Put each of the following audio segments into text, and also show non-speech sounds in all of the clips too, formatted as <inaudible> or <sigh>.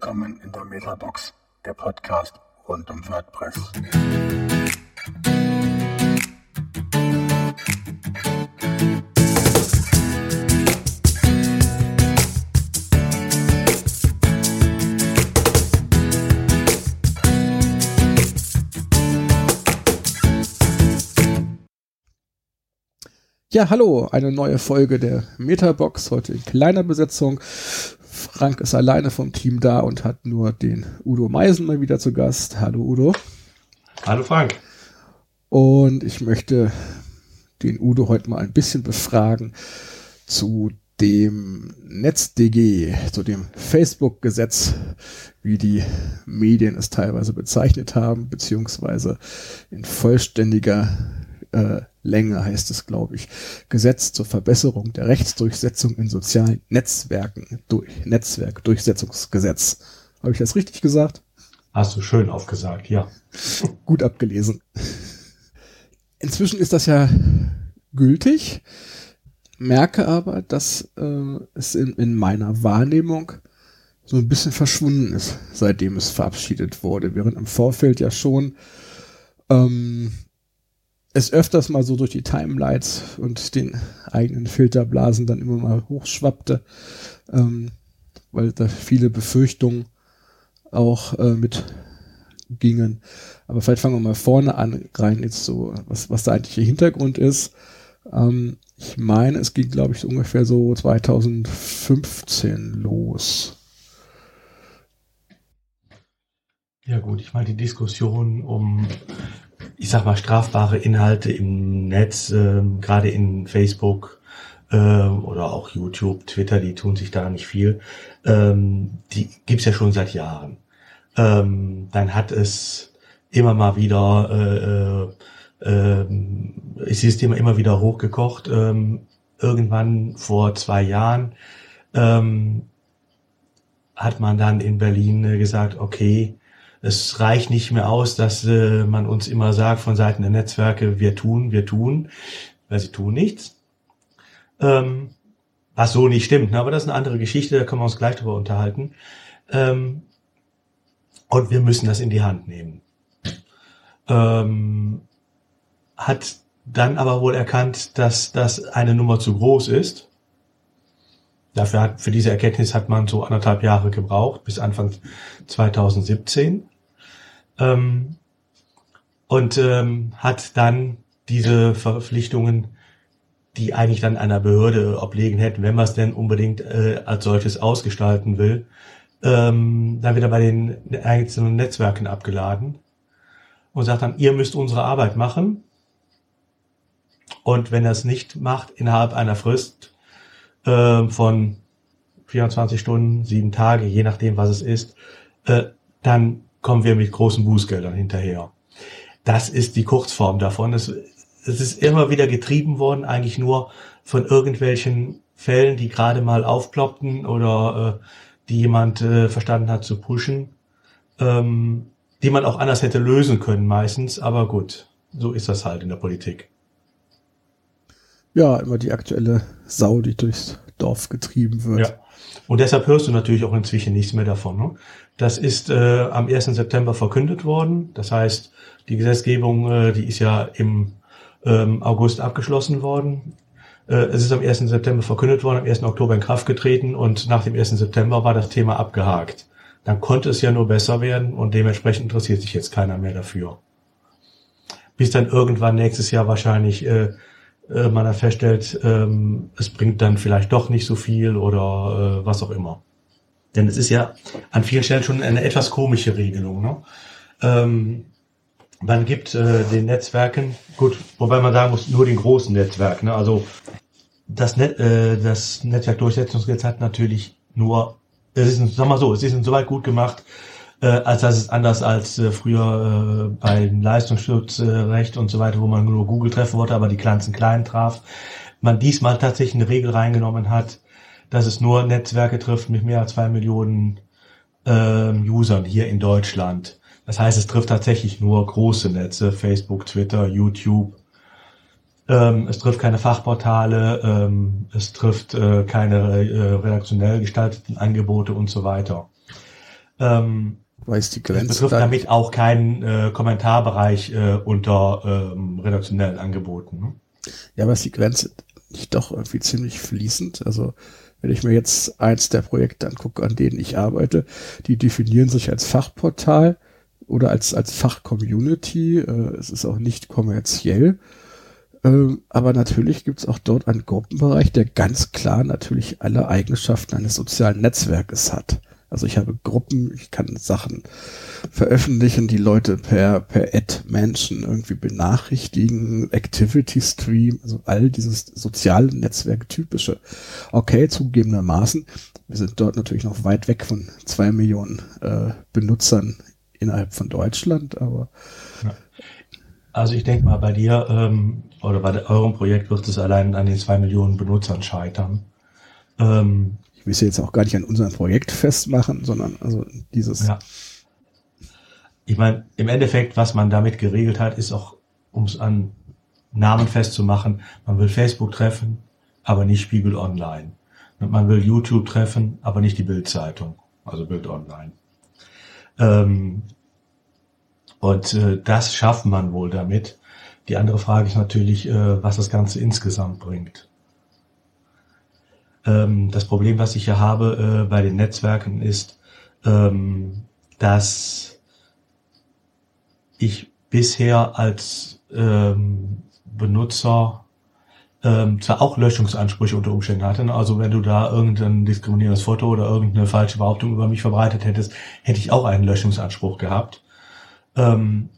Willkommen in der Metabox, der Podcast rund um WordPress. Ja, hallo, eine neue Folge der Metabox, heute in kleiner Besetzung. Frank ist alleine vom Team da und hat nur den Udo Meisen mal wieder zu Gast. Hallo Udo. Hallo Frank. Und ich möchte den Udo heute mal ein bisschen befragen zu dem NetzDG, zu dem Facebook-Gesetz, wie die Medien es teilweise bezeichnet haben, beziehungsweise in vollständiger äh, Länge heißt es, glaube ich, Gesetz zur Verbesserung der Rechtsdurchsetzung in sozialen Netzwerken, durch Netzwerkdurchsetzungsgesetz. Habe ich das richtig gesagt? Hast du schön aufgesagt, ja. <laughs> Gut abgelesen. Inzwischen ist das ja gültig, merke aber, dass äh, es in, in meiner Wahrnehmung so ein bisschen verschwunden ist, seitdem es verabschiedet wurde, während im Vorfeld ja schon ähm, es öfters mal so durch die Timelights und den eigenen Filterblasen dann immer mal hochschwappte, ähm, weil da viele Befürchtungen auch äh, mit gingen. Aber vielleicht fangen wir mal vorne an, rein jetzt so, was, was der eigentliche Hintergrund ist. Ähm, ich meine, es ging, glaube ich, so ungefähr so 2015 los. Ja gut, ich meine, die Diskussion um ich sag mal, strafbare Inhalte im Netz, äh, gerade in Facebook äh, oder auch YouTube, Twitter, die tun sich da nicht viel. Ähm, die gibt's ja schon seit Jahren. Ähm, dann hat es immer mal wieder, äh, äh, ist dieses Thema immer wieder hochgekocht. Ähm, irgendwann vor zwei Jahren ähm, hat man dann in Berlin äh, gesagt, okay, es reicht nicht mehr aus, dass äh, man uns immer sagt von Seiten der Netzwerke, wir tun, wir tun, weil sie tun nichts. Ähm, was so nicht stimmt, ne? aber das ist eine andere Geschichte, da können wir uns gleich drüber unterhalten. Ähm, und wir müssen das in die Hand nehmen. Ähm, hat dann aber wohl erkannt, dass das eine Nummer zu groß ist. Dafür hat, für diese Erkenntnis hat man so anderthalb Jahre gebraucht, bis Anfang 2017 ähm, und ähm, hat dann diese Verpflichtungen, die eigentlich dann einer Behörde obliegen hätten, wenn man es denn unbedingt äh, als solches ausgestalten will, ähm, dann wieder bei den einzelnen Netzwerken abgeladen und sagt dann, ihr müsst unsere Arbeit machen. Und wenn er es nicht macht, innerhalb einer Frist äh, von 24 Stunden, sieben Tage, je nachdem, was es ist, äh, dann kommen wir mit großen Bußgeldern hinterher. Das ist die Kurzform davon. Es, es ist immer wieder getrieben worden, eigentlich nur von irgendwelchen Fällen, die gerade mal aufploppten oder äh, die jemand äh, verstanden hat zu pushen, ähm, die man auch anders hätte lösen können meistens. Aber gut, so ist das halt in der Politik. Ja, immer die aktuelle Sau, die durchs Dorf getrieben wird. Ja. Und deshalb hörst du natürlich auch inzwischen nichts mehr davon. Ne? Das ist äh, am 1. September verkündet worden. Das heißt, die Gesetzgebung, äh, die ist ja im ähm, August abgeschlossen worden. Äh, es ist am 1. September verkündet worden, am 1. Oktober in Kraft getreten und nach dem 1. September war das Thema abgehakt. Dann konnte es ja nur besser werden und dementsprechend interessiert sich jetzt keiner mehr dafür. Bis dann irgendwann nächstes Jahr wahrscheinlich äh, äh, man dann feststellt, ähm, es bringt dann vielleicht doch nicht so viel oder äh, was auch immer. Denn es ist ja an vielen Stellen schon eine etwas komische Regelung. Ne? Ähm, man gibt äh, den Netzwerken, gut, wobei man sagen muss, nur den großen Netzwerken. Ne? Also das, Net, äh, das Netzwerkdurchsetzungsgesetz hat natürlich nur, es ist, sag mal so, es ist insoweit gut gemacht, äh, als dass es anders als äh, früher äh, beim Leistungsschutzrecht und so weiter, wo man nur Google treffen wollte, aber die Kleinsten klein traf, man diesmal tatsächlich eine Regel reingenommen hat, dass es nur Netzwerke trifft mit mehr als zwei Millionen äh, Usern hier in Deutschland. Das heißt, es trifft tatsächlich nur große Netze, Facebook, Twitter, YouTube. Ähm, es trifft keine Fachportale, ähm, es trifft äh, keine äh, redaktionell gestalteten Angebote und so weiter. Ähm, Weiß die das Grenze. betrifft dann- damit auch keinen äh, Kommentarbereich äh, unter ähm, redaktionellen Angeboten. Ne? Ja, aber ist die Grenze nicht doch irgendwie ziemlich fließend? Also, wenn ich mir jetzt eins der Projekte angucke, an denen ich arbeite, die definieren sich als Fachportal oder als, als Fachcommunity. Äh, es ist auch nicht kommerziell. Ähm, aber natürlich gibt es auch dort einen Gruppenbereich, der ganz klar natürlich alle Eigenschaften eines sozialen Netzwerkes hat. Also ich habe Gruppen, ich kann Sachen veröffentlichen, die Leute per, per Ad-Menschen irgendwie benachrichtigen, Activity Stream, also all dieses soziale Netzwerk typische. Okay, zugegebenermaßen, wir sind dort natürlich noch weit weg von zwei Millionen äh, Benutzern innerhalb von Deutschland, aber Also ich denke mal, bei dir ähm, oder bei eurem Projekt wird es allein an den zwei Millionen Benutzern scheitern. Ähm, will es jetzt auch gar nicht an unserem Projekt festmachen, sondern also dieses ja. Ich meine, im Endeffekt, was man damit geregelt hat, ist auch, um es an Namen festzumachen, man will Facebook treffen, aber nicht Spiegel Online. Und man will YouTube treffen, aber nicht die Bildzeitung, also Bild Online. Ähm, und äh, das schafft man wohl damit. Die andere Frage ist natürlich, äh, was das Ganze insgesamt bringt. Ähm, das Problem, was ich hier habe äh, bei den Netzwerken, ist, ähm, dass ich bisher als ähm, Benutzer ähm, zwar auch Löschungsansprüche unter Umständen hatte. ne? Also wenn du da irgendein diskriminierendes Foto oder irgendeine falsche Behauptung über mich verbreitet hättest, hätte ich auch einen Löschungsanspruch gehabt. Ähm,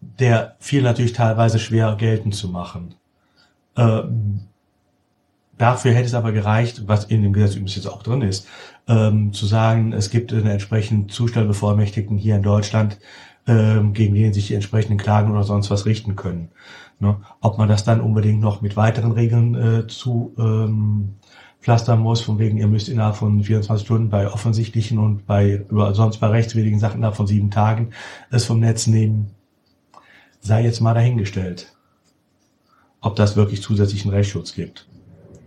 der fiel natürlich teilweise schwer geltend zu machen. Ähm, dafür hätte es aber gereicht, was in dem Gesetz übrigens jetzt auch drin ist, ähm, zu sagen, es gibt einen entsprechenden Zustellbevollmächtigten hier in Deutschland, ähm, gegen den sich die entsprechenden Klagen oder sonst was richten können. Ne? Ob man das dann unbedingt noch mit weiteren Regeln äh, zu ähm, pflastern muss, von wegen, ihr müsst innerhalb von 24 Stunden bei offensichtlichen und bei über, sonst bei rechtswidrigen Sachen innerhalb von sieben Tagen es vom Netz nehmen, sei jetzt mal dahingestellt. Ob das wirklich zusätzlichen Rechtsschutz gibt.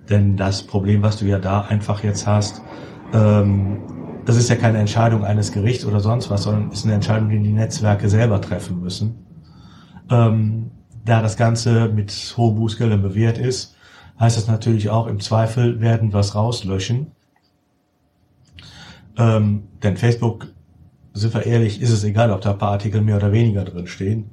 Denn das Problem, was du ja da einfach jetzt hast, ähm, das ist ja keine Entscheidung eines Gerichts oder sonst was, sondern ist eine Entscheidung, die die Netzwerke selber treffen müssen. Ähm, da das Ganze mit hohen Bußgeldern bewährt ist, heißt das natürlich auch, im Zweifel werden wir es rauslöschen. Ähm, denn Facebook, sind wir ehrlich, ist es egal, ob da ein paar Artikel mehr oder weniger drin stehen.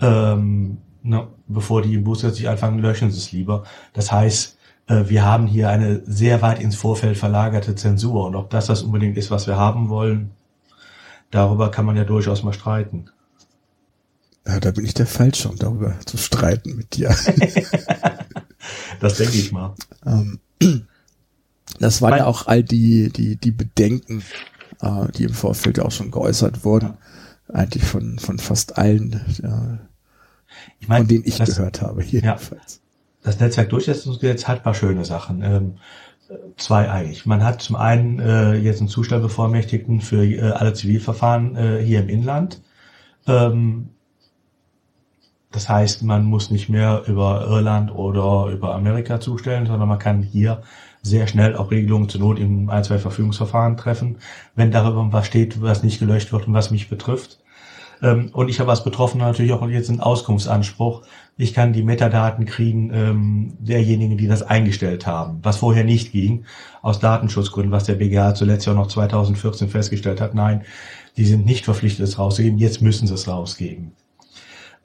Ähm, ne, bevor die im Bußgeld sich anfangen, löschen sie es lieber. Das heißt, wir haben hier eine sehr weit ins Vorfeld verlagerte Zensur. Und ob das das unbedingt ist, was wir haben wollen, darüber kann man ja durchaus mal streiten. ja, da bin ich der Falsche, um darüber zu streiten mit dir. <laughs> Das denke ich mal. Ähm, das waren ja auch all die, die, die Bedenken, äh, die im Vorfeld ja auch schon geäußert wurden. Eigentlich von, von fast allen, ja, meine, von denen ich das, gehört habe, jedenfalls. Das Netzwerkdurchsetzungsgesetz hat ein paar schöne Sachen. Ähm, äh, zwei eigentlich. Man hat zum einen äh, jetzt einen Zustellbevollmächtigten für äh, alle Zivilverfahren äh, hier im Inland. Ähm, das heißt, man muss nicht mehr über Irland oder über Amerika zustellen, sondern man kann hier sehr schnell auch Regelungen zur Not im ein, zwei Verfügungsverfahren treffen, wenn darüber was steht, was nicht gelöscht wird und was mich betrifft. Ähm, und ich habe als Betroffener natürlich auch jetzt einen Auskunftsanspruch. Ich kann die Metadaten kriegen ähm, derjenigen, die das eingestellt haben, was vorher nicht ging, aus Datenschutzgründen, was der BGH zuletzt ja noch 2014 festgestellt hat. Nein, die sind nicht verpflichtet, es rauszugeben, jetzt müssen sie es rausgeben.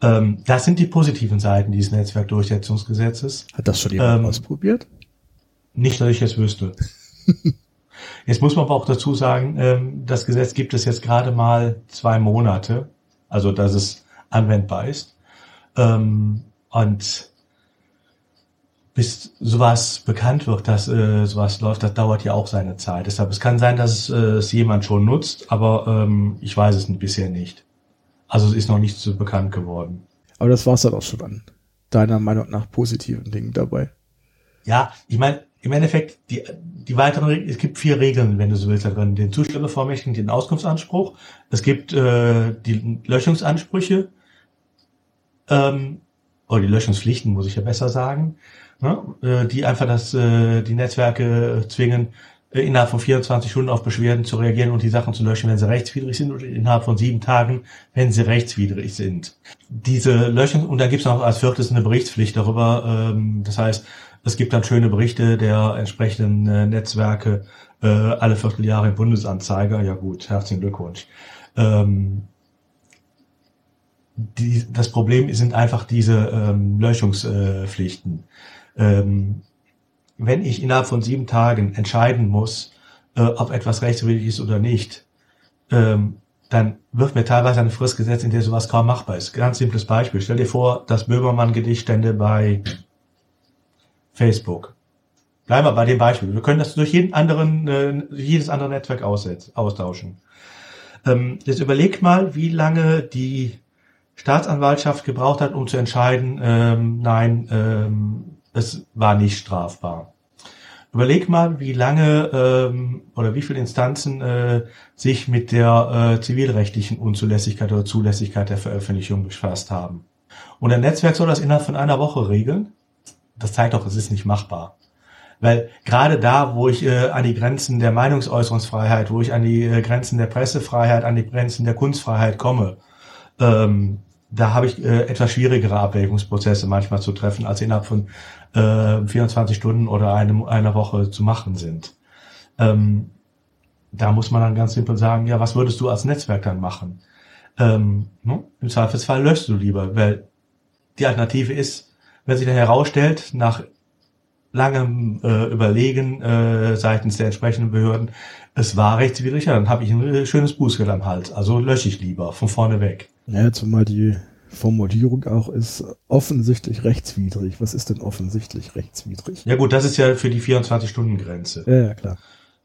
Ähm, das sind die positiven Seiten dieses Netzwerkdurchsetzungsgesetzes. Hat das schon jemand Ähm, ausprobiert? Nicht, dass ich es wüsste. <laughs> Jetzt muss man aber auch dazu sagen, ähm, das Gesetz gibt es jetzt gerade mal zwei Monate, also dass es anwendbar ist. Ähm, und bis sowas bekannt wird, dass äh, sowas läuft, das dauert ja auch seine Zeit. Deshalb, es kann sein, dass äh, es jemand schon nutzt, aber ähm, ich weiß es bisher nicht. Also es ist noch nicht so bekannt geworden. Aber das war's dann auch schon an deiner Meinung nach positiven Dingen dabei. Ja, ich meine, im Endeffekt, die, die weiteren es gibt vier Regeln, wenn du so willst, da drin. Den Zustellbevollmächtigten, den Auskunftsanspruch, es gibt äh, die Löschungsansprüche, ähm, oder die Löschungspflichten, muss ich ja besser sagen, ne? äh, die einfach das, äh, die Netzwerke zwingen, äh, innerhalb von 24 Stunden auf Beschwerden zu reagieren und die Sachen zu löschen, wenn sie rechtswidrig sind oder innerhalb von sieben Tagen, wenn sie rechtswidrig sind. Diese Löschung, und dann gibt es noch als viertes eine Berichtspflicht darüber. Ähm, das heißt, es gibt dann schöne Berichte der entsprechenden äh, Netzwerke äh, alle Vierteljahre im Bundesanzeiger. Ja gut, herzlichen Glückwunsch. Ähm, die, das Problem sind einfach diese ähm, Löschungspflichten. Ähm, wenn ich innerhalb von sieben Tagen entscheiden muss, äh, ob etwas rechtswidrig ist oder nicht, ähm, dann wird mir teilweise eine Frist gesetzt, in der sowas kaum machbar ist. Ganz simples Beispiel. Stell dir vor, das Böhmermann-Gedicht stände bei Facebook. Bleiben wir bei dem Beispiel. Wir können das durch jeden anderen, äh, jedes andere Netzwerk aussetzen, austauschen. Ähm, jetzt überlegt mal, wie lange die Staatsanwaltschaft gebraucht hat, um zu entscheiden, ähm, nein, ähm, es war nicht strafbar. Überleg mal, wie lange ähm, oder wie viele Instanzen äh, sich mit der äh, zivilrechtlichen Unzulässigkeit oder Zulässigkeit der Veröffentlichung befasst haben. Und ein Netzwerk soll das innerhalb von einer Woche regeln? Das zeigt doch, es ist nicht machbar. Weil gerade da, wo ich äh, an die Grenzen der Meinungsäußerungsfreiheit, wo ich an die äh, Grenzen der Pressefreiheit, an die Grenzen der Kunstfreiheit komme, ähm, da habe ich äh, etwas schwierigere Abwägungsprozesse manchmal zu treffen, als innerhalb von äh, 24 Stunden oder eine, einer Woche zu machen sind. Ähm, da muss man dann ganz simpel sagen, ja, was würdest du als Netzwerk dann machen? Ähm, ne? Im Zweifelsfall löschst du lieber, weil die Alternative ist, wenn sich dann herausstellt, nach langem äh, Überlegen äh, seitens der entsprechenden Behörden, es war rechtswidrig, ja, dann habe ich ein schönes Bußgeld am Hals. Also lösche ich lieber von vorne weg. Ja, zumal die Formulierung auch ist offensichtlich rechtswidrig. Was ist denn offensichtlich rechtswidrig? Ja gut, das ist ja für die 24-Stunden-Grenze. Ja, ja, klar.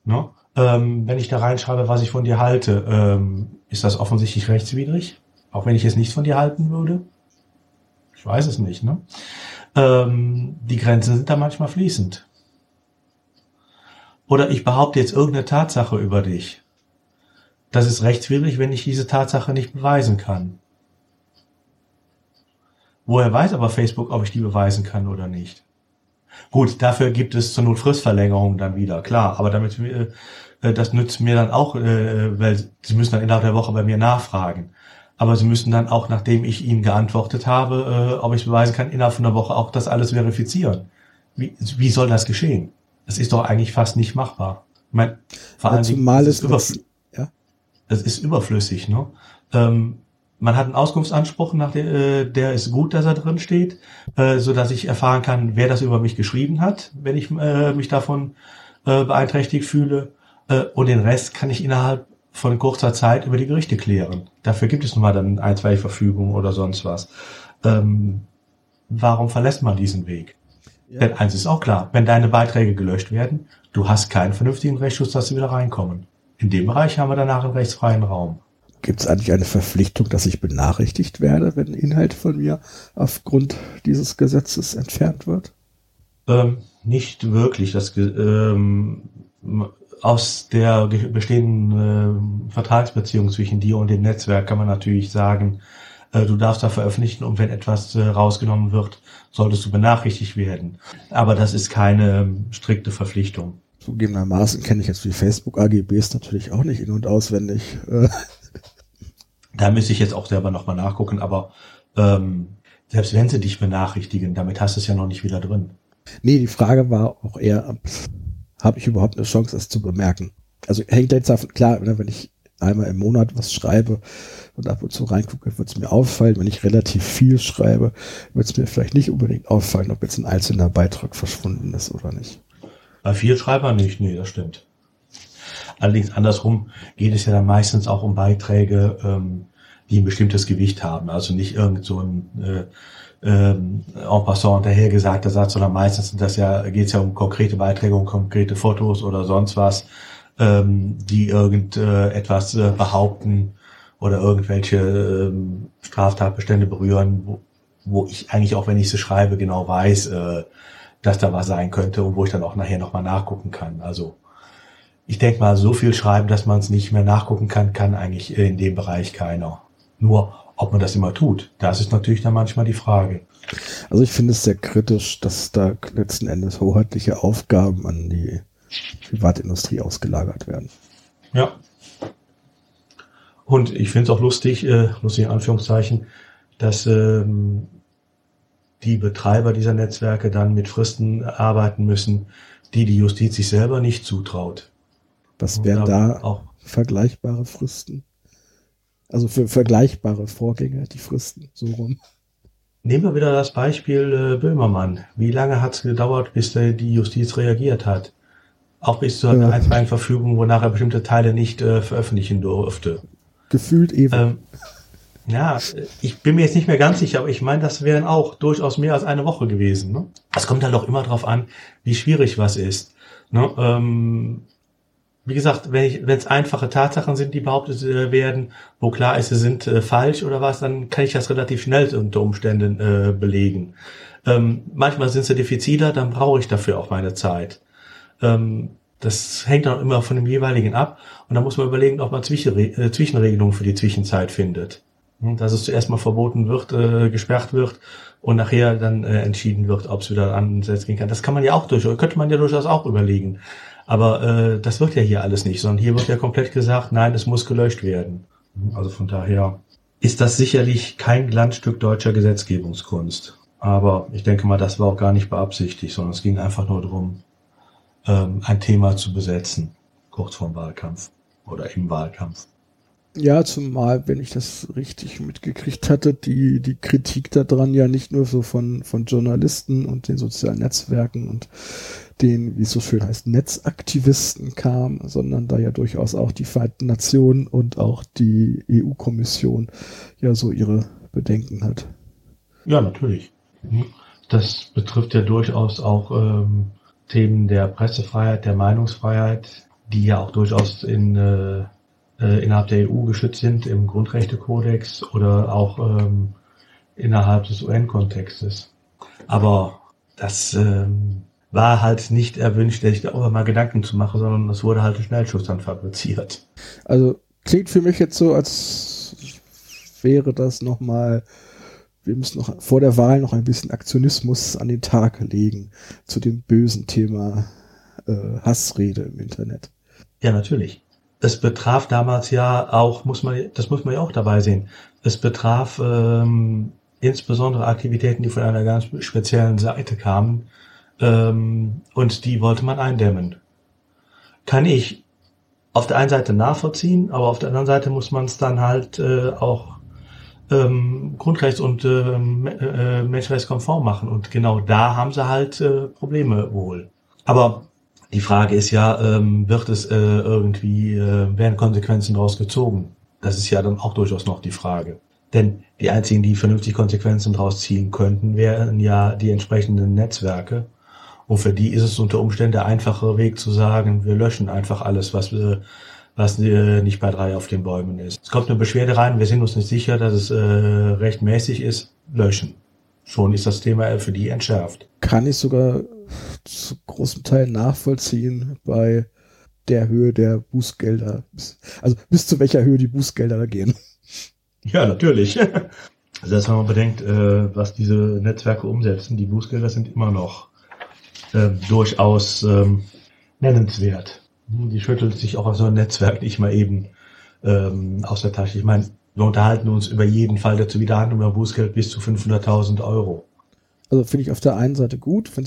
Ne? Ähm, wenn ich da reinschreibe, was ich von dir halte, ähm, ist das offensichtlich rechtswidrig? Auch wenn ich es nicht von dir halten würde? Ich weiß es nicht. Ne? Ähm, die Grenzen sind da manchmal fließend. Oder ich behaupte jetzt irgendeine Tatsache über dich. Das ist rechtswidrig, wenn ich diese Tatsache nicht beweisen kann. Woher weiß aber Facebook, ob ich die beweisen kann oder nicht? Gut, dafür gibt es zur Not Fristverlängerung dann wieder, klar, aber damit äh, das nützt mir dann auch, äh, weil sie müssen dann innerhalb der Woche bei mir nachfragen. Aber sie müssen dann auch, nachdem ich ihnen geantwortet habe, äh, ob ich beweisen kann, innerhalb von einer Woche auch das alles verifizieren. Wie, wie soll das geschehen? Das ist doch eigentlich fast nicht machbar. Ich meine, vor allem, zumal es überfl ja? das ist überflüssig. Ne? Ähm, man hat einen Auskunftsanspruch, nach der, äh, der ist gut, dass er drin steht, äh, so dass ich erfahren kann, wer das über mich geschrieben hat, wenn ich äh, mich davon äh, beeinträchtigt fühle. Äh, und den Rest kann ich innerhalb von kurzer Zeit über die Gerichte klären. Dafür gibt es nun mal dann ein, zwei Verfügungen oder sonst was. Ähm, warum verlässt man diesen Weg? Ja. Denn eins ist auch klar, wenn deine Beiträge gelöscht werden, du hast keinen vernünftigen Rechtsschutz, dass sie wieder reinkommen. In dem Bereich haben wir danach einen rechtsfreien Raum. Gibt es eigentlich eine Verpflichtung, dass ich benachrichtigt werde, wenn Inhalt von mir aufgrund dieses Gesetzes entfernt wird? Ähm, nicht wirklich. Das, ähm, aus der bestehenden äh, Vertragsbeziehung zwischen dir und dem Netzwerk kann man natürlich sagen, äh, du darfst da veröffentlichen und wenn etwas äh, rausgenommen wird, solltest du benachrichtigt werden. Aber das ist keine ähm, strikte Verpflichtung. Zugegebenermaßen kenne ich jetzt die Facebook AGBs natürlich auch nicht in- und auswendig. Äh. Da müsste ich jetzt auch selber nochmal nachgucken, aber ähm, selbst wenn sie dich benachrichtigen, damit hast du es ja noch nicht wieder drin. Nee, die Frage war auch eher, habe ich überhaupt eine Chance, es zu bemerken? Also hängt jetzt davon, klar, ne, wenn ich einmal im Monat was schreibe und ab und zu reingucke, wird es mir auffallen. Wenn ich relativ viel schreibe, wird es mir vielleicht nicht unbedingt auffallen, ob jetzt ein einzelner Beitrag verschwunden ist oder nicht. Bei viel Schreibern nicht, nee, das stimmt. Allerdings andersrum geht es ja dann meistens auch um Beiträge, ähm, die ein bestimmtes Gewicht haben. Also nicht irgend so ein äh, ähm, en passant dahergesagter Satz, sondern meistens ja, geht es ja um konkrete Beiträge, um konkrete Fotos oder sonst was, ähm, die irgendetwas äh, äh, behaupten oder irgendwelche ähm, Straftatbestände berühren, wo, wo ich eigentlich auch, wenn ich sie schreibe, genau weiß, äh, dass da was sein könnte und wo ich dann auch nachher nochmal nachgucken kann. Also ich denke mal, so viel schreiben, dass man es nicht mehr nachgucken kann, kann eigentlich in dem Bereich keiner. Nur, ob man das immer tut, das ist natürlich dann manchmal die Frage. Also ich finde es sehr kritisch, dass da letzten Endes hoheitliche Aufgaben an die Privatindustrie ausgelagert werden. Ja. Und ich finde es auch lustig, äh, lustig in Anführungszeichen, dass ähm, die Betreiber dieser Netzwerke dann mit Fristen arbeiten müssen, die die Justiz sich selber nicht zutraut. Was wären da auch vergleichbare Fristen? Also für vergleichbare Vorgänge, die Fristen, so rum. Nehmen wir wieder das Beispiel äh, Böhmermann. Wie lange hat es gedauert, bis äh, die Justiz reagiert hat? Auch bis zur ja. einstweiligen Verfügung, wonach er bestimmte Teile nicht äh, veröffentlichen durfte. Gefühlt eben. Ähm, ja, ich bin mir jetzt nicht mehr ganz sicher, aber ich meine, das wären auch durchaus mehr als eine Woche gewesen. Ne? Es kommt halt auch immer darauf an, wie schwierig was ist. Ne? Ähm, wie gesagt, wenn es einfache Tatsachen sind, die behauptet äh, werden, wo klar ist, sie sind äh, falsch oder was, dann kann ich das relativ schnell unter Umständen äh, belegen. Ähm, manchmal sind sie diffiziler, dann brauche ich dafür auch meine Zeit. Ähm, das hängt dann immer von dem jeweiligen ab und da muss man überlegen, ob man Zwischenre äh, Zwischenregelungen für die Zwischenzeit findet. Hm, dass es zuerst mal verboten wird, äh, gesperrt wird und nachher dann äh, entschieden wird, ob es wieder ansetzt gehen kann. Das kann man ja auch durch, könnte man ja durchaus auch überlegen. Aber äh, das wird ja hier alles nicht, sondern hier wird ja komplett gesagt, nein, es muss gelöscht werden. Also von daher ist das sicherlich kein Glanzstück deutscher Gesetzgebungskunst. Aber ich denke mal, das war auch gar nicht beabsichtigt, sondern es ging einfach nur darum, ähm, ein Thema zu besetzen, kurz vorm Wahlkampf oder im Wahlkampf. Ja, zumal, wenn ich das richtig mitgekriegt hatte, die, die Kritik daran ja nicht nur so von, von Journalisten und den sozialen Netzwerken und den, wie es so schön heißt, Netzaktivisten kam, sondern da ja durchaus auch die Vereinten Nationen und auch die EU-Kommission ja so ihre Bedenken hat. Ja, natürlich. Das betrifft ja durchaus auch ähm, Themen der Pressefreiheit, der Meinungsfreiheit, die ja auch durchaus in, äh, äh innerhalb der EU geschützt sind im Grundrechtekodex oder auch ähm, innerhalb des UN-Kontextes. Aber das ähm, war halt nicht erwünscht, sich darüber mal Gedanken zu machen, sondern es wurde halt ein Schnellschuss dann fabriziert. Also klingt für mich jetzt so, als wäre das nochmal, wir müssen noch vor der Wahl noch ein bisschen Aktionismus an den Tag legen zu dem bösen Thema äh, Hassrede im Internet. Ja, natürlich. Es betraf damals ja auch, muss man, das muss man ja auch dabei sehen. Es betraf ähm, insbesondere Aktivitäten, die von einer ganz speziellen Seite kamen, ähm, und die wollte man eindämmen. Kann ich auf der einen Seite nachvollziehen, aber auf der anderen Seite muss man es dann halt äh, auch ähm, grundrechts- und äh, äh, menschenrechtskonform machen. Und genau da haben sie halt äh, Probleme wohl. Aber die Frage ist ja, ähm, wird es äh, irgendwie, äh, werden Konsequenzen daraus gezogen? Das ist ja dann auch durchaus noch die Frage. Denn die einzigen, die vernünftig Konsequenzen daraus ziehen könnten, wären ja die entsprechenden Netzwerke. Und für die ist es unter Umständen der einfachere Weg zu sagen, wir löschen einfach alles, was wir was äh, nicht bei drei auf den Bäumen ist. Es kommt eine Beschwerde rein, wir sind uns nicht sicher, dass es äh, rechtmäßig ist, löschen. Schon ist das Thema für die entschärft. Kann ich sogar zu großem Teil nachvollziehen bei der Höhe der Bußgelder. Also bis zu welcher Höhe die Bußgelder da gehen. Ja, natürlich. <laughs> Also dass man bedenkt, äh, was diese Netzwerke umsetzen, die Bußgelder sind immer noch äh, durchaus ähm, nennenswert. Die schüttelt sich auch auf so ein Netzwerk nicht mal eben ähm, aus der Tasche. Ich meine, wir unterhalten uns über jeden Fall der Zuwiderhandlung über Bußgeld bis zu 500.000 Euro. Also finde ich auf der einen Seite gut, wenn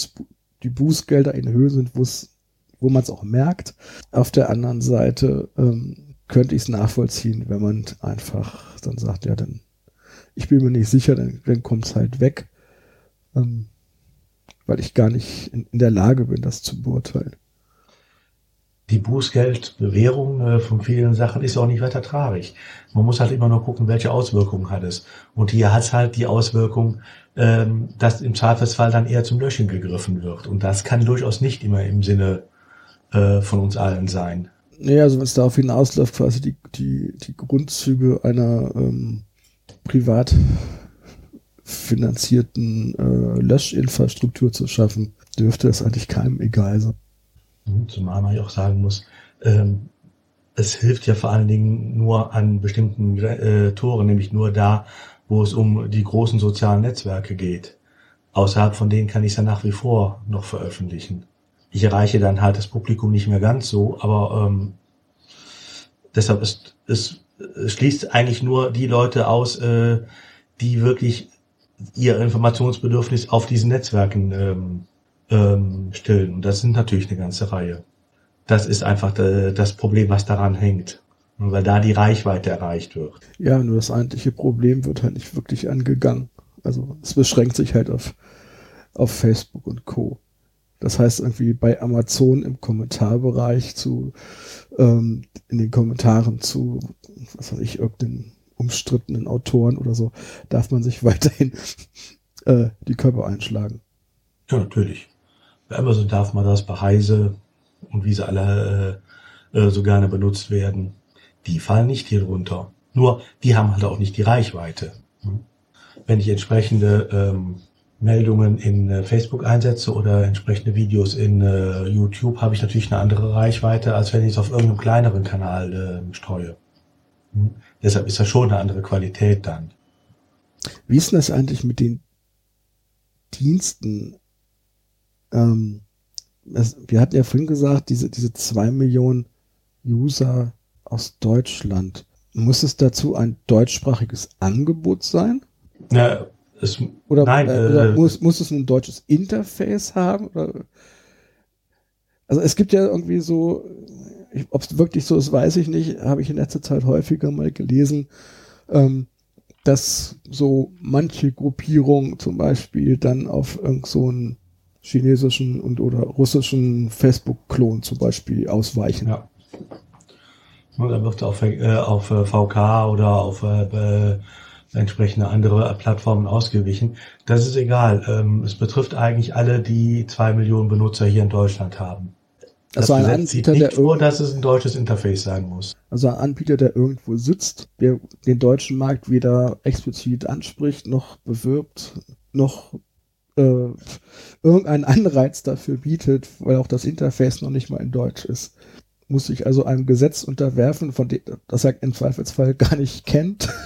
die Bußgelder in Höhe sind, wo man es auch merkt. Auf der anderen Seite ähm, könnte ich es nachvollziehen, wenn man einfach dann sagt, ja, dann ich bin mir nicht sicher, dann, dann kommt es halt weg. Ähm, weil ich gar nicht in, in der Lage bin, das zu beurteilen. Die Bußgeldbewährung äh, von vielen Sachen ist auch nicht weiter tragig. Man muss halt immer nur gucken, welche Auswirkungen hat es. Und hier hat es halt die Auswirkung, ähm, dass im Zweifelsfall dann eher zum Löschen gegriffen wird. Und das kann durchaus nicht immer im Sinne äh, von uns allen sein. Naja, also wenn es darauf hinausläuft, quasi die, die, die Grundzüge einer ähm, privat finanzierten äh, Löschinfrastruktur zu schaffen, dürfte das eigentlich keinem egal sein. Zumal man ja auch sagen muss, ähm, es hilft ja vor allen Dingen nur an bestimmten äh, Toren, nämlich nur da, wo es um die großen sozialen Netzwerke geht. Außerhalb von denen kann ich es ja nach wie vor noch veröffentlichen. ich erreiche dann halt das Publikum nicht mehr ganz so, aber ähm, deshalb ist es schließt eigentlich nur die Leute aus, äh, die wirklich ihr Informationsbedürfnis auf diesen Netzwerken ähm, ähm, stillen. Und das sind natürlich eine ganze Reihe. Das ist einfach de, das Problem, was daran hängt. Weil da die Reichweite erreicht wird. Ja, nur das eigentliche Problem wird halt nicht wirklich angegangen. Also es beschränkt sich halt auf, auf Facebook und Co. Das heißt irgendwie bei Amazon im Kommentarbereich zu, ähm, in den Kommentaren zu, was weiß ich, irgendeinen umstrittenen Autoren oder so, darf man sich <laughs> weiterhin äh, die Körper einschlagen. Ja, natürlich. Amazon darf man das, bei und wie sie alle äh, äh, so gerne benutzt werden, die fallen nicht hier drunter. Nur, die haben halt auch nicht die Reichweite. Hm? Wenn ich entsprechende ähm, Meldungen in äh, Facebook einsetze oder entsprechende Videos in äh, YouTube, habe ich natürlich eine andere Reichweite, als wenn ich es auf irgendeinem kleineren Kanal äh, streue. Hm? Deshalb ist das schon eine andere Qualität dann. Wie ist denn das eigentlich mit den Diensten? Ähm, das, wir hatten ja vorhin gesagt, diese, diese zwei Millionen User aus Deutschland. Muss es dazu ein deutschsprachiges Angebot sein? Ja, es, oder, nein, äh, oder muss, muss es ein deutsches Interface haben? Oder? Also es gibt ja irgendwie so, ob es wirklich so ist, weiß ich nicht, habe ich in letzter Zeit häufiger mal gelesen, ähm, dass so manche Gruppierungen zum Beispiel dann auf irgend so einen chinesischen und oder russischen Facebook-Klon zum Beispiel ausweichen. Ja. Und dann wird auf, äh, auf VK oder auf äh, entsprechende andere Plattformen ausgewichen. Das ist egal. Ähm, es betrifft eigentlich alle, die zwei Millionen Benutzer hier in Deutschland haben. Das also ein Anbieter, nicht der vor, dass es ein deutsches Interface sein muss. Also ein Anbieter, der irgendwo sitzt, der den deutschen Markt weder explizit anspricht, noch bewirbt, noch äh, irgendeinen Anreiz dafür bietet, weil auch das Interface noch nicht mal in Deutsch ist. Muss sich also einem Gesetz unterwerfen, von dem das er im Zweifelsfall gar nicht kennt. <laughs>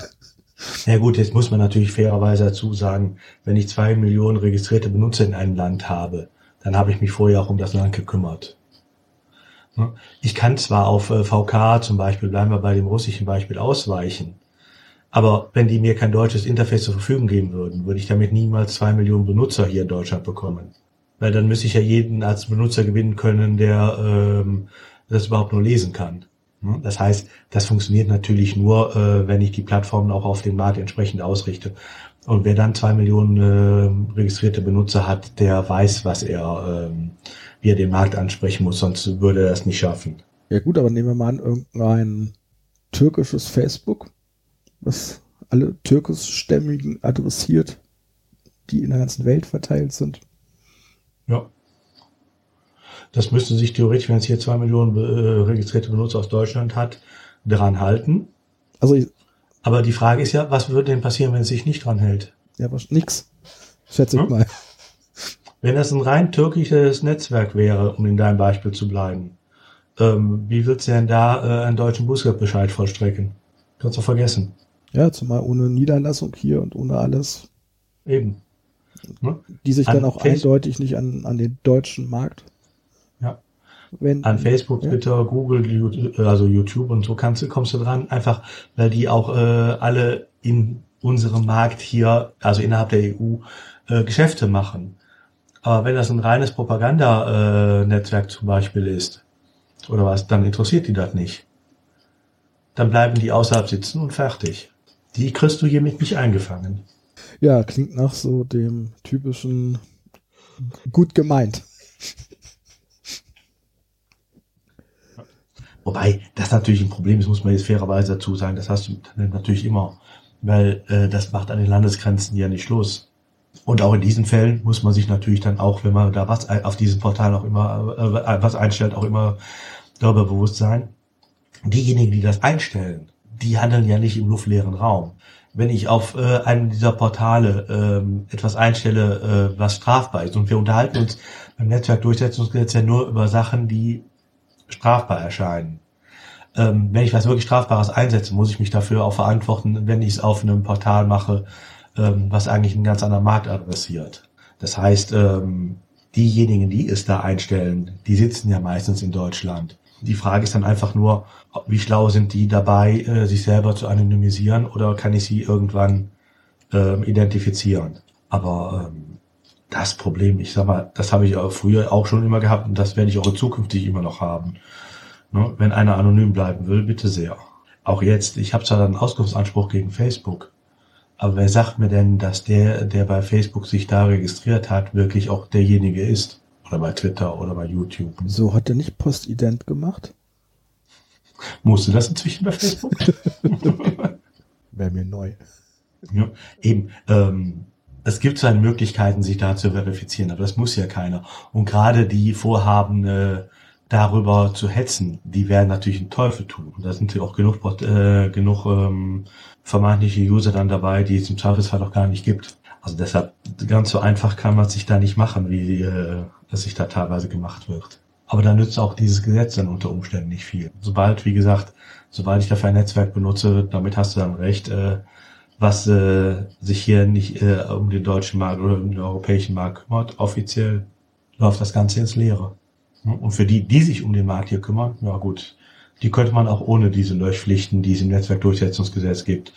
Ja gut, jetzt muss man natürlich fairerweise dazu sagen, wenn ich zwei Millionen registrierte Benutzer in einem Land habe, dann habe ich mich vorher auch um das Land gekümmert. Ich kann zwar auf äh, VK zum Beispiel, bleiben wir bei dem russischen Beispiel, ausweichen, aber wenn die mir kein deutsches Interface zur Verfügung geben würden, würde ich damit niemals zwei Millionen Benutzer hier in Deutschland bekommen. Weil dann müsste ich ja jeden als Benutzer gewinnen können, der ähm, das überhaupt nur lesen kann. Hm? Das heißt, das funktioniert natürlich nur, äh, wenn ich die Plattformen auch auf den Markt entsprechend ausrichte. Und wer dann zwei Millionen äh, registrierte Benutzer hat, der weiß, was er, ähm, wie er den Markt ansprechen muss, sonst würde er das nicht schaffen. Ja gut, aber nehmen wir mal an, irgendein türkisches Facebook, was alle türkischstämmigen adressiert, die in der ganzen Welt verteilt sind. Ja. Das müsste sich theoretisch, wenn es hier zwei Millionen äh, registrierte Benutzer aus Deutschland hat, dran halten. Also aber die Frage ist ja, was würde denn passieren, wenn es sich nicht dran hält? Ja, was, nix. Schätze ich hm? mal. Wenn das ein rein türkisches Netzwerk wäre, um in deinem Beispiel zu bleiben, ähm, wie würdest du denn da äh, einen deutschen Bußgeldbescheid vollstrecken? Kannst du vergessen. Ja, zumal ohne Niederlassung hier und ohne alles. Eben. Hm? Die sich an dann auch eindeutig nicht an, an den deutschen Markt wenn, An Facebook, Twitter, ja. Google, also YouTube und so kannst du, kommst du dran, einfach weil die auch äh, alle in unserem Markt hier, also innerhalb der EU, äh, Geschäfte machen. Aber wenn das ein reines Propaganda-Netzwerk äh, zum Beispiel ist, oder was, dann interessiert die das nicht. Dann bleiben die außerhalb sitzen und fertig. Die kriegst du hiermit nicht eingefangen. Ja, klingt nach so dem typischen gut gemeint. Wobei das natürlich ein Problem ist, muss man jetzt fairerweise dazu sagen. Das hast du natürlich immer, weil äh, das macht an den Landesgrenzen ja nicht Schluss. Und auch in diesen Fällen muss man sich natürlich dann auch, wenn man da was auf diesem Portal auch immer äh, was einstellt, auch immer darüber bewusst sein. Diejenigen, die das einstellen, die handeln ja nicht im luftleeren Raum. Wenn ich auf äh, einem dieser Portale ähm, etwas einstelle, äh, was strafbar ist, und wir unterhalten uns beim Netzwerkdurchsetzungsgesetz ja nur über Sachen, die strafbar erscheinen. Ähm, wenn ich was wirklich Strafbares einsetze, muss ich mich dafür auch verantworten, wenn ich es auf einem Portal mache, ähm, was eigentlich einen ganz anderen Markt adressiert. Das heißt, ähm, diejenigen, die es da einstellen, die sitzen ja meistens in Deutschland. Die Frage ist dann einfach nur, wie schlau sind die dabei, äh, sich selber zu anonymisieren oder kann ich sie irgendwann äh, identifizieren? Aber ähm, das Problem, ich sag mal, das habe ich auch früher auch schon immer gehabt und das werde ich auch zukünftig immer noch haben. Ne? Wenn einer anonym bleiben will, bitte sehr. Auch jetzt, ich habe zwar einen Auskunftsanspruch gegen Facebook, aber wer sagt mir denn, dass der, der bei Facebook sich da registriert hat, wirklich auch derjenige ist? Oder bei Twitter oder bei YouTube? So hat er nicht Postident gemacht? Musst du das inzwischen bei Facebook? <laughs> Wäre mir neu. Ja, eben, ähm, es gibt seine Möglichkeiten, sich da zu verifizieren, aber das muss ja keiner. Und gerade die Vorhaben, äh, darüber zu hetzen, die werden natürlich einen Teufel tun. Und da sind ja auch genug, äh, genug ähm, vermeintliche User dann dabei, die es im Zweifelsfall auch gar nicht gibt. Also deshalb, ganz so einfach kann man sich da nicht machen, wie äh, es sich da teilweise gemacht wird. Aber da nützt auch dieses Gesetz dann unter Umständen nicht viel. Sobald, wie gesagt, sobald ich dafür ein Netzwerk benutze, damit hast du dann recht, äh, was äh, sich hier nicht äh, um den deutschen Markt oder um den europäischen Markt kümmert, offiziell läuft das Ganze ins Leere. Und für die, die sich um den Markt hier kümmern, ja gut, die könnte man auch ohne diese Löschpflichten, die es im Netzwerkdurchsetzungsgesetz gibt,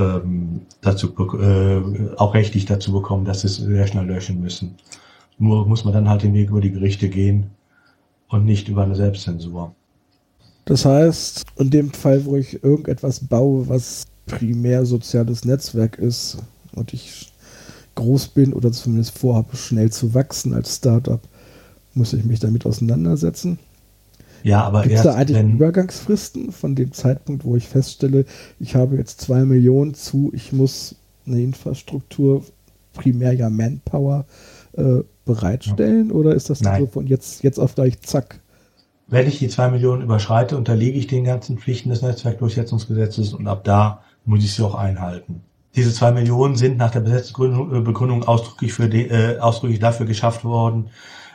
ähm, dazu äh, auch rechtlich dazu bekommen, dass sie es sehr schnell löschen müssen. Nur muss man dann halt den Weg über die Gerichte gehen und nicht über eine Selbstzensur. Das heißt, in dem Fall, wo ich irgendetwas baue, was primär soziales Netzwerk ist und ich groß bin oder zumindest vorhabe, schnell zu wachsen als Startup, muss ich mich damit auseinandersetzen. Ja, aber Gibt es da eigentlich Übergangsfristen von dem Zeitpunkt, wo ich feststelle, ich habe jetzt zwei Millionen zu, ich muss eine Infrastruktur, primär ja Manpower, äh, bereitstellen? Ja. Oder ist das so von jetzt, jetzt auf gleich zack? Wenn ich die zwei Millionen überschreite, unterliege ich den ganzen Pflichten des Netzwerkdurchsetzungsgesetzes und ab da muss ich sie auch einhalten. Diese zwei Millionen sind nach der Begründung ausdrücklich, für die, äh, ausdrücklich dafür geschafft worden,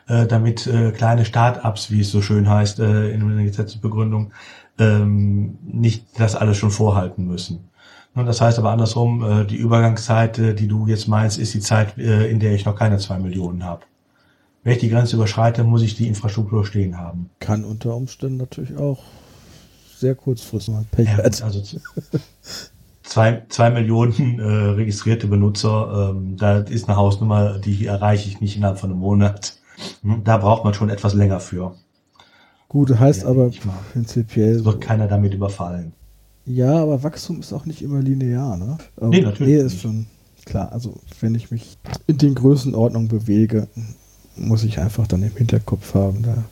äh, damit äh, kleine Start-ups, wie es so schön heißt äh, in der Gesetzesbegründung, ähm, nicht das alles schon vorhalten müssen. Und das heißt aber andersrum, äh, die Übergangszeit, äh, die du jetzt meinst, ist die Zeit, äh, in der ich noch keine zwei Millionen habe. Wenn ich die Grenze überschreite, muss ich die Infrastruktur stehen haben. Kann unter Umständen natürlich auch sehr kurzfristig mal Pech ja, Also zwei, zwei Millionen äh, registrierte Benutzer, ähm, da ist eine Hausnummer, die erreiche ich nicht innerhalb von einem Monat. Hm, da braucht man schon etwas länger für. Gut, heißt ja, aber prinzipiell. Es wird keiner damit überfallen. Ja, aber Wachstum ist auch nicht immer linear, ne? Aber nee, natürlich. Nee, ist schon klar. Also, wenn ich mich in den Größenordnungen bewege, muss ich einfach dann im Hinterkopf haben, da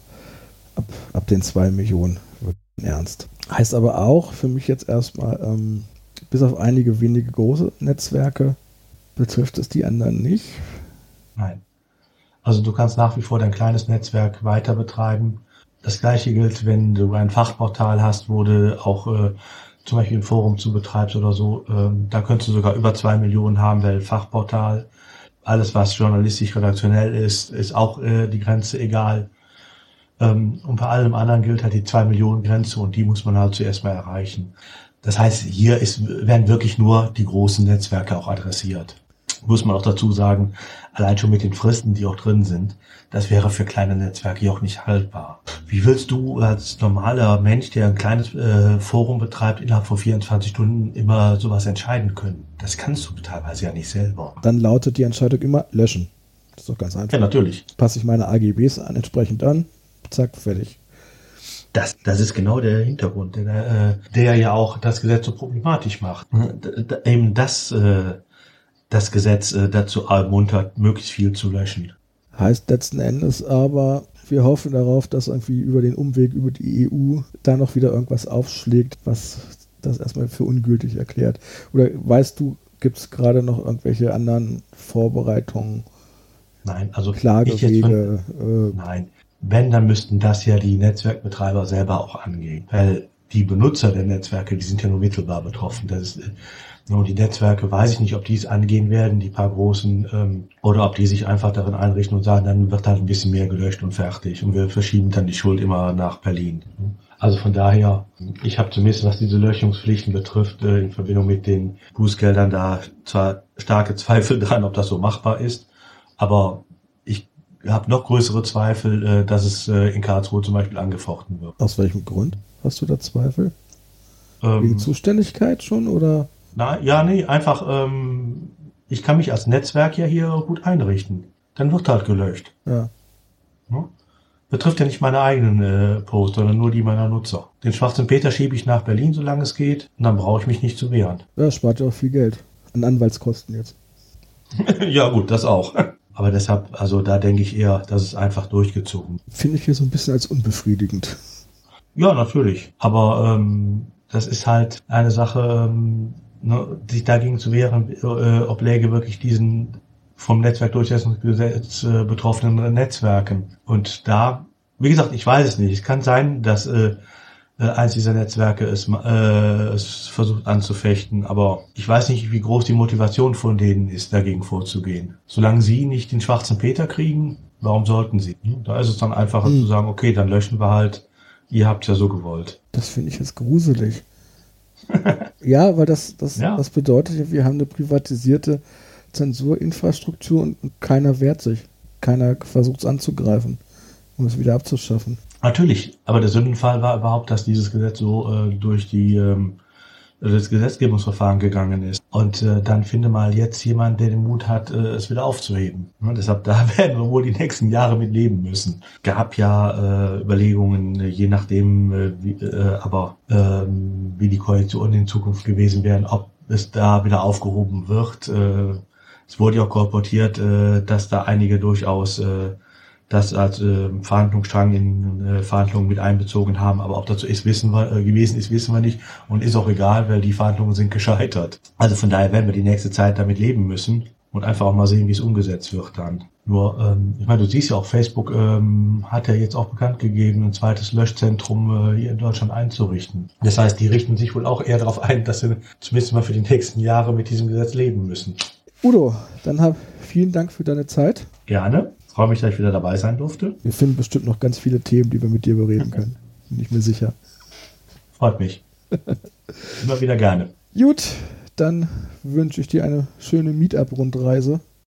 ab, ab den zwei Millionen wird ernst. Heißt aber auch für mich jetzt erstmal, ähm, bis auf einige wenige große Netzwerke betrifft es die anderen nicht. Nein. Also du kannst nach wie vor dein kleines Netzwerk weiter betreiben. Das gleiche gilt, wenn du ein Fachportal hast, wo du auch äh, zum Beispiel ein Forum zu betreibst oder so. Ähm, da könntest du sogar über zwei Millionen haben, weil Fachportal, alles was journalistisch redaktionell ist, ist auch äh, die Grenze egal. Ähm, und bei allem anderen gilt halt die zwei Millionen Grenze und die muss man halt zuerst mal erreichen. Das heißt, hier ist, werden wirklich nur die großen Netzwerke auch adressiert muss man auch dazu sagen, allein schon mit den Fristen, die auch drin sind, das wäre für kleine Netzwerke auch nicht haltbar. Wie willst du als normaler Mensch, der ein kleines äh, Forum betreibt, innerhalb von 24 Stunden immer sowas entscheiden können? Das kannst du teilweise ja nicht selber. Dann lautet die Entscheidung immer löschen. Das ist doch ganz einfach. Ja, natürlich. Passe ich meine AGBs an, entsprechend an, zack, fertig. Das, das ist genau der Hintergrund, der, äh, der ja auch das Gesetz so problematisch macht. Eben das äh, das Gesetz äh, dazu ermuntert, möglichst viel zu löschen. Heißt letzten Endes aber, wir hoffen darauf, dass irgendwie über den Umweg über die EU da noch wieder irgendwas aufschlägt, was das erstmal für ungültig erklärt. Oder weißt du, gibt es gerade noch irgendwelche anderen Vorbereitungen? Nein, also Klagewege. Äh, nein, wenn, dann müssten das ja die Netzwerkbetreiber selber auch angehen. Weil die Benutzer der Netzwerke, die sind ja nur mittelbar betroffen. Das ist, und die Netzwerke, weiß ich nicht, ob die es angehen werden, die paar großen, ähm, oder ob die sich einfach darin einrichten und sagen, dann wird halt ein bisschen mehr gelöscht und fertig. Und wir verschieben dann die Schuld immer nach Berlin. Also von daher, ich habe zumindest, was diese Löschungspflichten betrifft, äh, in Verbindung mit den Bußgeldern da zwar starke Zweifel <laughs> dran, ob das so machbar ist, aber ich habe noch größere Zweifel, äh, dass es äh, in Karlsruhe zum Beispiel angefochten wird. Aus welchem Grund hast du da Zweifel? Ähm, Wegen Zuständigkeit schon oder? na, ja, nee, einfach, ähm, ich kann mich als Netzwerk ja hier gut einrichten. Dann wird halt gelöscht. Ja. Ne? Betrifft ja nicht meine eigenen äh, Posts, sondern nur die meiner Nutzer. Den schwarzen Peter schiebe ich nach Berlin, solange es geht, und dann brauche ich mich nicht zu wehren. Ja, spart ja auch viel Geld. An Anwaltskosten jetzt. <laughs> ja, gut, das auch. <laughs> Aber deshalb, also da denke ich eher, das ist einfach durchgezogen. Finde ich hier so ein bisschen als unbefriedigend. Ja, natürlich. Aber ähm, das ist halt eine Sache, ähm, ne, sich dagegen zu wehren, äh, obläge wirklich diesen vom Netzwerkdurchsetzungsgesetz äh, betroffenen Netzwerken. Und da, wie gesagt, ich weiß es nicht. Es kann sein, dass äh, äh, eins dieser Netzwerke es, äh, es versucht anzufechten, aber ich weiß nicht, wie groß die Motivation von denen ist, dagegen vorzugehen. Solange sie nicht den schwarzen Peter kriegen, warum sollten sie? Da ist es dann einfacher Hm. zu sagen, okay, dann löschen wir halt, ihr habt ja so gewollt. Das finde ich jetzt gruselig. <laughs> ja, weil das, das, Ja. das bedeutet ja, wir haben eine privatisierte Zensurinfrastruktur und, und keiner wehrt sich. Keiner versucht es anzugreifen, um es wieder abzuschaffen. Natürlich, aber der Sündenfall war überhaupt, dass dieses Gesetz so äh, durch die ähm, das Gesetzgebungsverfahren gegangen ist. Und äh, dann finde mal jetzt jemand, der den Mut hat, äh, es wieder aufzuheben. Ne, deshalb, <laughs> da werden wir wohl die nächsten Jahre mit leben müssen. Gab ja äh, Überlegungen, äh, je nachdem, äh, wie, äh, aber ähm, wie die Koalition in Zukunft gewesen wären, ob es da wieder aufgehoben wird. Äh, es wurde ja auch kolportiert, äh, dass da einige durchaus äh, das als äh, Verhandlungsstrang in äh, Verhandlungen mit einbezogen haben. Aber ob dazu ist, wissen wir, äh, gewesen ist, wissen wir nicht. Und ist auch egal, weil die Verhandlungen sind gescheitert. Also von daher werden wir die nächste Zeit damit leben müssen und einfach auch mal sehen, wie es umgesetzt wird dann. Nur, ähm, ich meine, du siehst ja auch, Facebook ähm, hat ja jetzt auch bekannt gegeben, ein zweites Löschzentrum äh, hier in Deutschland einzurichten. Das heißt, die richten sich wohl auch eher darauf ein, dass sie zumindest mal für die nächsten Jahre mit diesem Gesetz leben müssen. Udo, dann hab vielen Dank für deine Zeit. Gerne. Freue mich, dass ich wieder dabei sein durfte. Wir finden bestimmt noch ganz viele Themen, die wir mit dir bereden können. Bin ich mir sicher. Freut mich. <laughs> Immer wieder gerne. Gut, dann wünsche ich dir eine schöne Meetup-Rundreise